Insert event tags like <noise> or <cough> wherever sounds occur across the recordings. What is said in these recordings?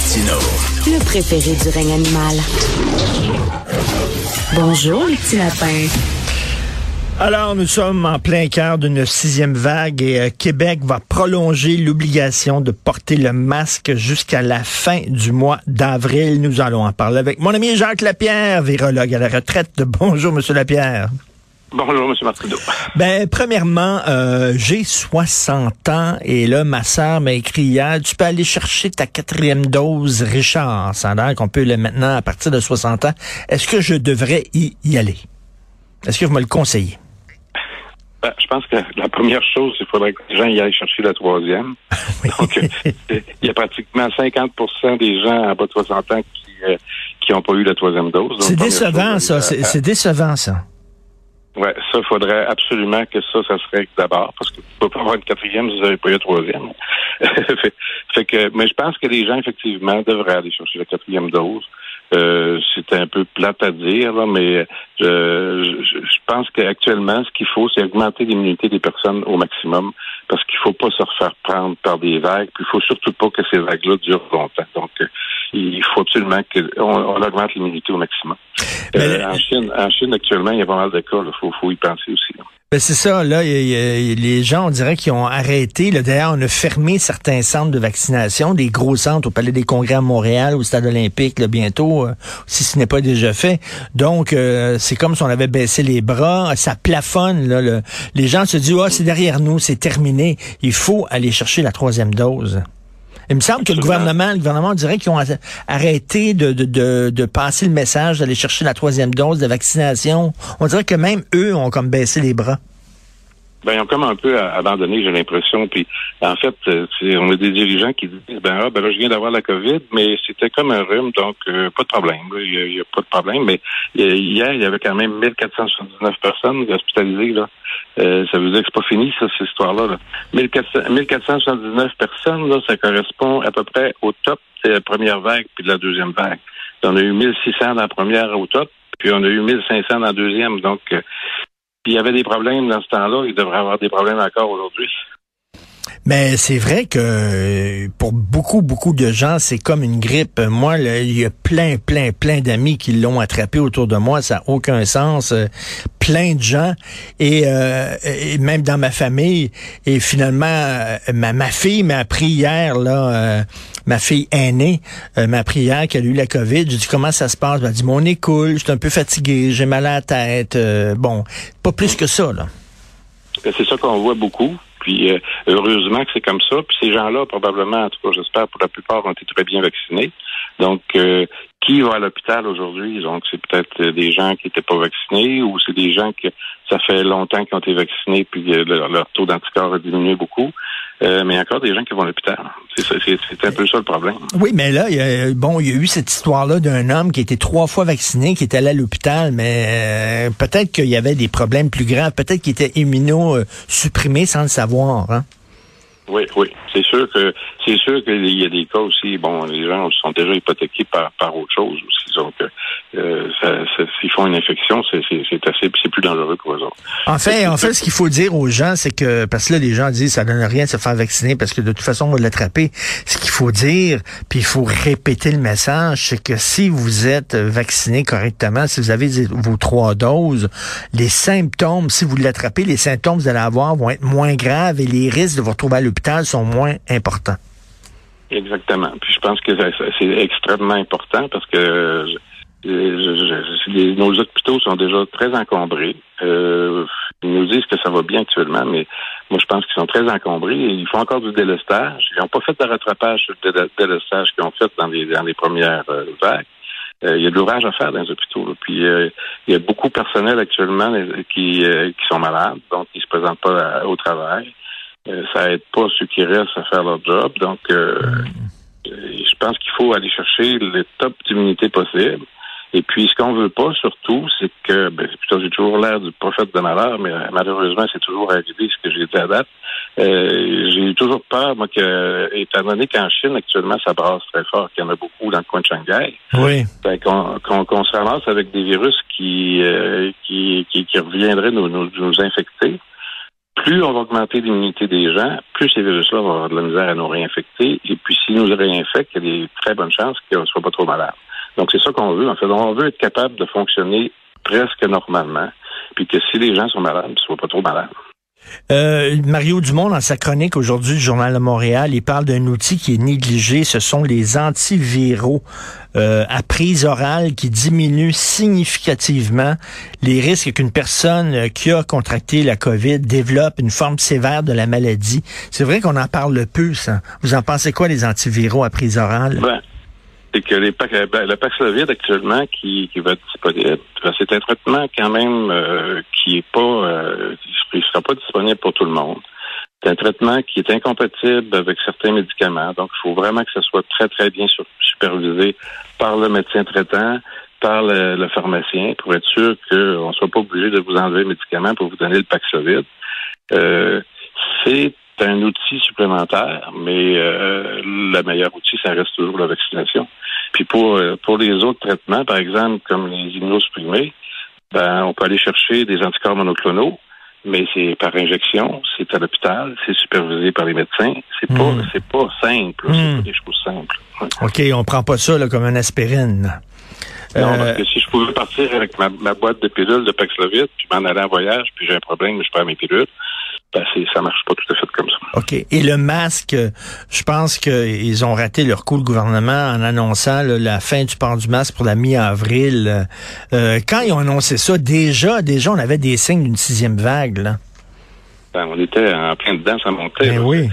Martino. Le préféré du règne animal. Bonjour, les petits lapins. Alors, nous sommes en plein cœur d'une sixième vague et euh, Québec va prolonger l'obligation de porter le masque jusqu'à la fin du mois d'avril. Nous allons en parler avec mon ami Jacques Lapierre, virologue à la retraite. <laughs> Bonjour, Monsieur Lapierre. Bonjour, M. Martineau. Ben, premièrement, euh, j'ai 60 ans et là, ma sœur m'a écrit hier, tu peux aller chercher ta quatrième dose, Richard. Ça a l'air qu'on peut le maintenant à partir de 60 ans. Est-ce que je devrais y, y aller? Est-ce que vous me le conseillez? Ben, je pense que la première chose, il faudrait que les gens y aillent chercher la troisième. <laughs> Donc, euh, il y a pratiquement 50% des gens à bas de 60 ans qui n'ont pas eu la troisième dose. C'est décevant, ça. C'est décevant, ça. Oui, ça, il faudrait absolument que ça, ça serait d'abord, parce que vous pouvez pas avoir une quatrième si vous n'avez pas eu la troisième. <laughs> fait, que, mais je pense que les gens, effectivement, devraient aller chercher la quatrième dose. Euh, c'est un peu plate à dire, mais je, je, pense qu'actuellement, ce qu'il faut, c'est augmenter l'immunité des personnes au maximum, parce qu'il faut pas se refaire prendre par des vagues, puis il faut surtout pas que ces vagues-là durent longtemps. Donc, euh, il faut absolument qu'on on augmente l'immunité au maximum. Euh, en, Chine, en Chine, actuellement, il y a pas mal de cas. Il faut, faut, y penser aussi. Ben c'est ça, là, les gens, on dirait qu'ils ont arrêté. D'ailleurs, on a fermé certains centres de vaccination, des gros centres au Palais des Congrès à Montréal, au Stade olympique, là, bientôt, euh, si ce n'est pas déjà fait. Donc, euh, c'est comme si on avait baissé les bras, ça plafonne. Là, les gens se disent, oh, c'est derrière nous, c'est terminé. Il faut aller chercher la troisième dose. Il me semble que le gouvernement, le gouvernement dirait qu'ils ont arrêté de, de, de, passer le message d'aller chercher la troisième dose de vaccination. On dirait que même eux ont comme baissé les bras. Ben, ils ont comme un peu abandonné, j'ai l'impression. Puis, en fait, euh, on a des dirigeants qui disent, ben, ah, ben là, je viens d'avoir la COVID, mais c'était comme un rhume, donc euh, pas de problème. Il n'y a, pas de problème. Mais hier, il y avait quand même 1479 personnes hospitalisées. Là. Euh, ça veut dire que c'est pas fini, ça, cette histoire-là. Là. 1479 personnes, là, ça correspond à peu près au top de la première vague puis de la deuxième vague. On a eu 1600 dans la première au top, puis on a eu 1500 dans la deuxième. Donc, euh, il y avait des problèmes dans ce temps-là, il devrait avoir des problèmes encore aujourd'hui. Mais c'est vrai que pour beaucoup, beaucoup de gens, c'est comme une grippe. Moi, il y a plein, plein, plein d'amis qui l'ont attrapé autour de moi. Ça n'a aucun sens. Euh, plein de gens. Euh, et, même dans ma famille. Et finalement, euh, ma, ma fille m'a appris hier, là, ma fille aînée m'a appris hier qu'elle a eu la COVID. J'ai dit, comment ça se passe? Elle dit, mon nez coule, je suis un peu fatigué, j'ai mal à la tête. bon, pas plus que ça, là. Ben, c'est ça qu'on voit beaucoup. Puis euh, heureusement que c'est comme ça. Puis ces gens-là, probablement, en tout cas, j'espère pour la plupart, ont été très bien vaccinés. Donc, euh, qui va à l'hôpital aujourd'hui? Donc, c'est peut-être euh, des gens qui n'étaient pas vaccinés ou c'est des gens que ça fait longtemps qu'ils ont été vaccinés puis leur, taux d'anticorps a diminué beaucoup. mais y a encore des gens qui vont à l'hôpital. C'est un peu ça le problème. Oui, mais là, il y a, bon, il y a eu cette histoire-là d'un homme qui était trois fois vacciné, qui était allé à l'hôpital, mais peut-être qu'il y avait des problèmes plus graves, peut-être qu'il était immunosupprimé sans le savoir. Hein? Oui, oui. C'est sûr que c'est sûr qu'il y a des cas aussi. Bon, les gens sont déjà hypothéqués par, par autre chose aussi. Donc, euh, s'ils font une infection, c'est assez, c'est plus dangereux pour eux autres. En fait, en fait, ce qu'il faut dire aux gens, c'est que parce que là, les gens disent ça donne rien de se faire vacciner parce que de toute façon, on va l'attraper. Ce qu'il faut dire, puis il faut répéter le message, c'est que si vous êtes vacciné correctement, si vous avez vos trois doses, les symptômes, si vous l'attrapez, les symptômes que vous allez avoir vont être moins graves et les risques de vous retrouver à l'hôpital sont moins importants. Exactement. Puis je pense que c'est extrêmement important parce que nos hôpitaux sont déjà très encombrés. Euh, ils nous disent que ça va bien actuellement, mais moi je pense qu'ils sont très encombrés. Ils font encore du délestage. Ils n'ont pas fait de rattrapage sur le délestage qu'ils ont fait dans les, dans les premières euh, vagues. Euh, il y a de l'ouvrage à faire dans les hôpitaux. Puis il y a beaucoup de personnel actuellement qui, qui sont malades, donc ils se présentent pas au travail. Ça aide pas ceux qui restent à faire leur job. Donc je pense qu'il faut aller chercher le top d'immunité possible. Et puis, ce qu'on veut pas, surtout, c'est que, ben, plutôt j'ai toujours l'air du prophète de malheur, mais euh, malheureusement, c'est toujours arrivé ce que j'ai dit à date. Euh, j'ai toujours peur, moi, que, étant donné qu'en Chine, actuellement, ça brasse très fort, qu'il y en a beaucoup dans le coin de Shanghai. Oui. Ben, qu'on se ramasse avec des virus qui, euh, qui, qui, qui, reviendraient nous, nous, nous infecter plus on va augmenter l'immunité des gens, plus ces virus-là vont avoir de la misère à nous réinfecter. Et puis, s'il nous réinfecte, il y a des très bonnes chances qu'on ne soit pas trop malade. Donc, c'est ça qu'on veut. En fait, on veut être capable de fonctionner presque normalement, puis que si les gens sont malades, ils ne soient pas trop malades. Euh, Mario Dumont, dans sa chronique aujourd'hui du Journal de Montréal, il parle d'un outil qui est négligé. Ce sont les antiviraux euh, à prise orale qui diminuent significativement les risques qu'une personne qui a contracté la COVID développe une forme sévère de la maladie. C'est vrai qu'on en parle peu, ça. Vous en pensez quoi, les antiviraux à prise orale? Ben, c'est que les, ben, le Paxlovid actuellement qui, qui va être disponible, ben, c'est un traitement quand même euh, qui est pas, euh, pas disponible pour tout le monde. C'est un traitement qui est incompatible avec certains médicaments, donc il faut vraiment que ce soit très très bien supervisé par le médecin traitant, par le, pharmacien, pour être sûr qu'on ne soit pas obligé de vous enlever le médicament pour vous donner le Paxlovid. Euh, c'est un outil supplémentaire, mais euh, le meilleur outil, ça reste toujours la vaccination. Puis pour euh, pour les autres traitements, par exemple, comme les immunosupprimés, ben on peut aller chercher des anticorps monoclonaux, mais c'est par injection, c'est à l'hôpital, c'est supervisé par les médecins. C'est pas hmm. c'est pas simple, c'est hmm. pas des choses simples. OK, on prend pas ça là, comme une aspirine. Non, parce euh, que si je pouvais partir avec ma, boîte de pilules de Paxlovid, puis m'en aller en voyage, puis j'ai un problème, je perds mes pilules, ben ça marche pas tout à fait comme ça. OK. Et le masque, je pense qu'ils ont raté leur coup, le gouvernement, en annonçant la fin du port du masque pour la mi-avril. Euh, quand ils ont annoncé ça, déjà, déjà, on avait des signes d'une sixième vague. Là. Ben, on était en plein dedans, ça montait. Ben oui.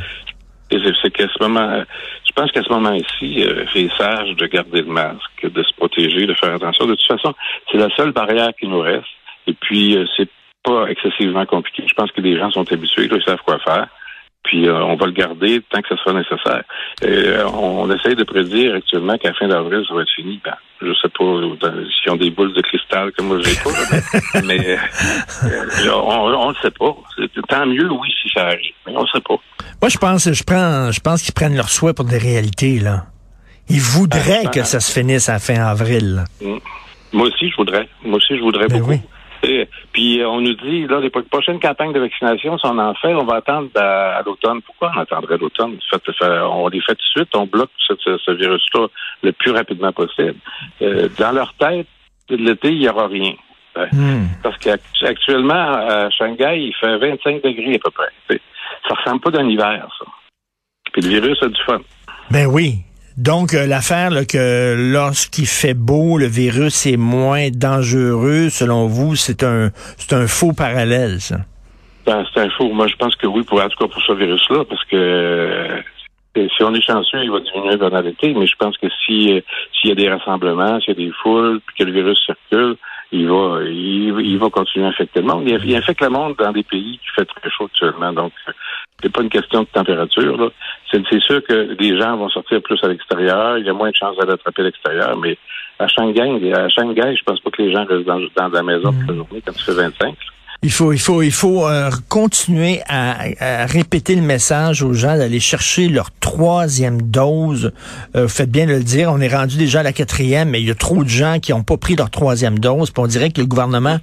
C'est qu'à ce moment, je pense qu'à ce moment-ci, euh, c'est sage de garder le masque, de se protéger, de faire attention. De toute façon, c'est la seule barrière qui nous reste. Et puis, euh, c'est pas excessivement compliqué. Je pense que les gens sont habitués, ils savent quoi faire. Puis euh, on va le garder tant que ce sera nécessaire. Euh, on, essaye de prédire actuellement qu'à la fin d'avril, ça va être fini. Ben, je sais pas s'ils ont des boules de cristal comme moi j'ai pas, <laughs> mais, euh, on, ne le sait pas. Tant mieux, oui, si ça arrive, mais on ne sait pas. Moi, je pense, je prends, je pense qu'ils prennent leur souhait pour des réalités là. Ils voudraient ah, que ça se finisse à la fin avril. Mm. Moi aussi, je voudrais. Moi aussi, je voudrais ben beaucoup. Puis euh, on nous dit, là, les prochaines campagnes de vaccination, si on en fait, on va attendre à, l'automne. Pourquoi on attendrait l'automne? On les fait tout de suite, on bloque ce, virus-là le plus rapidement possible. Euh, dans leur tête, l'été, il n'y aura rien. Hmm. Parce qu'actuellement, à Shanghai, il fait 25 degrés à peu près. Ça ressemble pas d'un hiver, ça. Puis le virus a du fun. Ben oui, donc, euh, l'affaire que lorsqu'il fait beau, le virus est moins dangereux, selon vous, c'est un c'est un faux parallèle, ça? Ben, c'est un faux. Moi, je pense que oui, pour, en tout cas pour ce virus-là, parce que euh, si on est chanceux, il va diminuer la banalité, mais je pense que si euh, s'il y a des rassemblements, s'il y a des foules, puis que le virus circule, il va il, va continuer à infecter le monde. Il, il infecte le monde dans des pays qui fait très chaud actuellement. Donc, c'est pas une question de température. C'est, sûr que les gens vont sortir plus à l'extérieur. Il y a moins de chances d'aller attraper à l'extérieur. Mais à Shanghai, à Shanghai, je pense pas que les gens restent dans, dans la maison toute la journée quand tu fais 25. Il faut, il faut, il faut euh, continuer à, répéter le message aux gens d'aller chercher leur troisième dose. Euh, faites bien de le dire. On est rendu déjà à la quatrième, mais il y a trop de gens qui n'ont pas pris leur troisième dose. on dirait que le gouvernement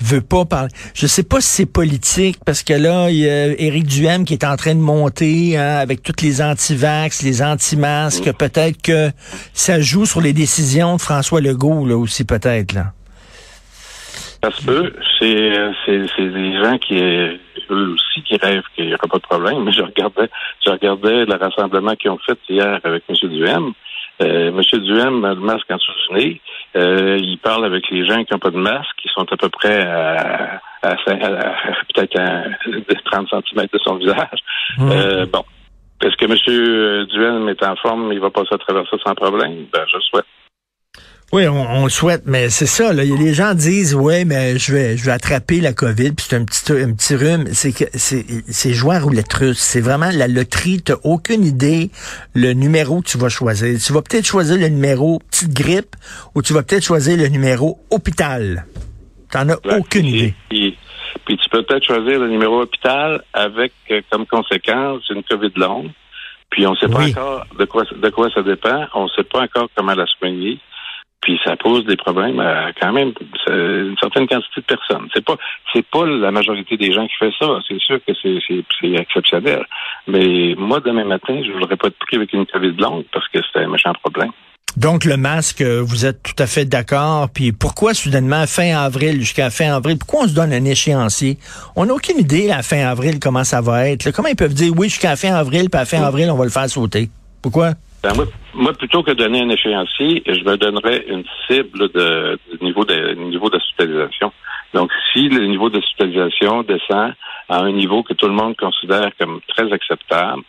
veut pas parler. Je sais pas si c'est politique parce que là, il y a Éric Duhem qui est en train de monter hein, avec toutes les anti-vax, les anti-masques. Peut-être que ça joue sur les décisions de François Legault là aussi, peut-être là. Ça se peut. C'est, des gens qui, eux aussi, qui rêvent qu'il n'y aura pas de problème. Mais je regardais, je regardais le rassemblement qu'ils ont fait hier avec M. Duhem. Euh, M. Duhem a le masque en dessous du Euh, il parle avec les gens qui n'ont pas de masque, qui sont à peu près à, à, peut-être à 30 cm de son visage. Mmh. Euh, bon. Est-ce que M. Duhem est en forme, il va passer à travers ça sans problème? Ben, je souhaite. Oui, on, le souhaite, mais c'est ça. Là. Les gens disent, ouais, mais je vais, je vais attraper la COVID, puis c'est un petit, un petit rhume. C'est que c'est, c'est jouer à roulette russe. C'est vraiment la loterie. T'as aucune idée le numéro que tu vas choisir. Tu vas peut-être choisir le numéro petite grippe, ou tu vas peut-être choisir le numéro hôpital. T'en as aucune idée. Puis, tu peux peut-être choisir le numéro hôpital avec euh, comme conséquence une COVID longue. Puis on ne sait pas encore de quoi, de quoi ça dépend. On ne sait pas encore comment la soigner. Puis ça pose des problèmes à quand même une certaine quantité de personnes. C'est pas c'est pas la majorité des gens qui fait ça. C'est sûr que c'est exceptionnel. Mais moi, demain matin, je voudrais pas être pris avec une COVID longue parce que c'est un méchant problème. Donc le masque, vous êtes tout à fait d'accord. Puis pourquoi soudainement fin avril jusqu'à fin avril Pourquoi on se donne un échéancier? On n'a aucune idée la fin avril comment ça va être. Comment ils peuvent dire oui jusqu'à fin avril, puis à fin avril on va le faire sauter? Pourquoi? Ben, moi, plutôt que de donner un échéancier, je me donnerais une cible de, niveau de niveau d'hospitalisation. Donc, si le niveau d'hospitalisation descend à un niveau que tout le monde considère comme très acceptable,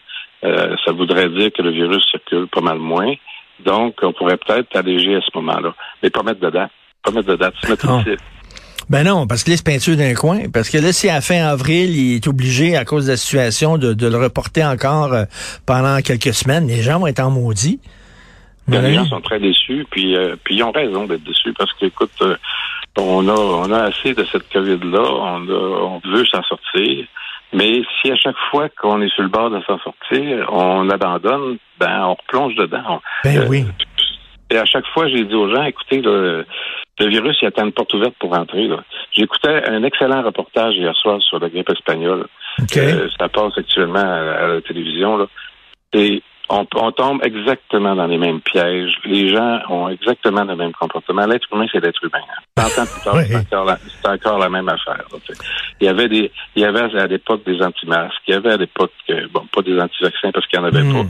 euh, ça voudrait dire que le virus circule pas mal moins. Donc, on pourrait peut-être alléger à ce moment-là. Mais pas mettre de date. Pas mettre de date. Se mettre une cible. Ben non, parce que là, c'est peinture d'un coin. Parce que là, si à fin avril, il est obligé, à cause de la situation, de, le reporter encore euh, pendant quelques semaines, les gens vont être en maudit. Ben, les gens sont très déçus, puis, euh, puis ils ont raison d'être déçus parce qu'écoute, euh, on a on a assez de cette COVID-là, on, on veut s'en sortir. Mais si à chaque fois qu'on est sur le bord de s'en sortir, on abandonne, ben on replonge dedans. Ben oui. Et à chaque fois, j'ai dit aux gens, écoutez, le, le virus, il attend une porte ouverte pour rentrer. J'écoutais un excellent reportage hier soir sur la grippe espagnole. Euh, ça passe actuellement à, la télévision. Là. Et on, tombe exactement dans les mêmes pièges. Les gens ont exactement le même comportement. L'être humain, c'est l'être humain. Hein. plus tard, <laughs> c'est encore, la même affaire. il y avait des, il y avait à l'époque des anti-masques. Il y avait à l'époque, euh, bon, pas des anti-vaccins parce qu'il n'y en avait hmm. pas.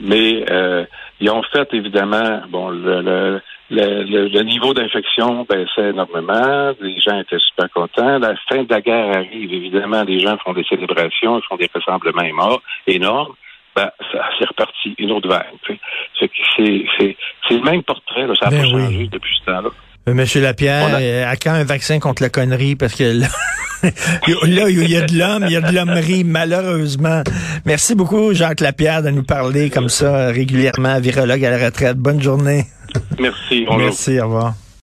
Mais euh, ils ont fait évidemment, bon, le, le, le, niveau d'infection baissait énormément. Les gens étaient super contents. La fin de la guerre arrive. Évidemment, les gens font des célébrations, ils font des rassemblements énormes. Ben, ça c'est reparti, une autre vague. C'est le même portrait, ça n'a ben pas changé depuis ce temps-là. Euh, Monsieur Lapierre, euh, à quand un vaccin contre la connerie? Parce que là, <laughs> là il y a de l'homme, il y a de l'hommerie, malheureusement. Merci beaucoup, Jacques Lapierre, de nous parler comme ça régulièrement, virologue à la retraite. Bonne journée. Merci. Merci, au revoir.